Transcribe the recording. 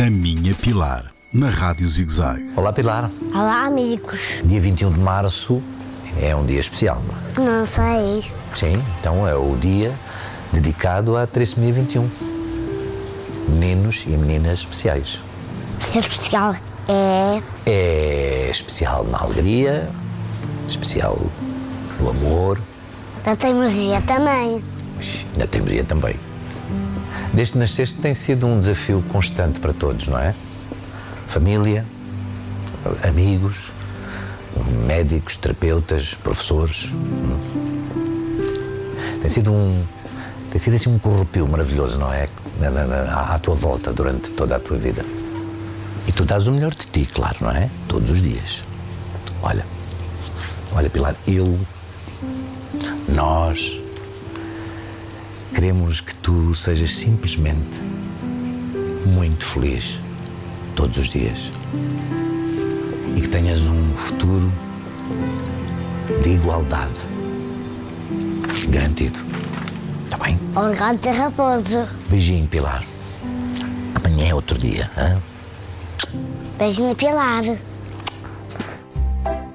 A Minha Pilar, na Rádio ZigZag. Olá, Pilar. Olá, amigos. Dia 21 de março é um dia especial, não é? Não sei. Sim, então é o dia dedicado à trissomia 21. Meninos e meninas especiais. Ser especial é. É especial na alegria, especial no amor, Da teimosia também. Na teimoria também. Desde que nasceste tem sido um desafio constante para todos, não é? Família, amigos, médicos, terapeutas, professores. Tem sido um. Tem sido assim um corrupio maravilhoso, não é? Na- à tua volta durante toda a tua vida. E tu dás o melhor de ti, claro, não é? Todos os dias. Olha, olha, Pilar, eu, nós, queremos que tu sejas simplesmente muito feliz todos os dias e que tenhas um futuro de igualdade garantido. Está bem? Obrigado, Raposo. Beijinho, Pilar. Amanhã é outro dia. hã? Beijinho, Pilar.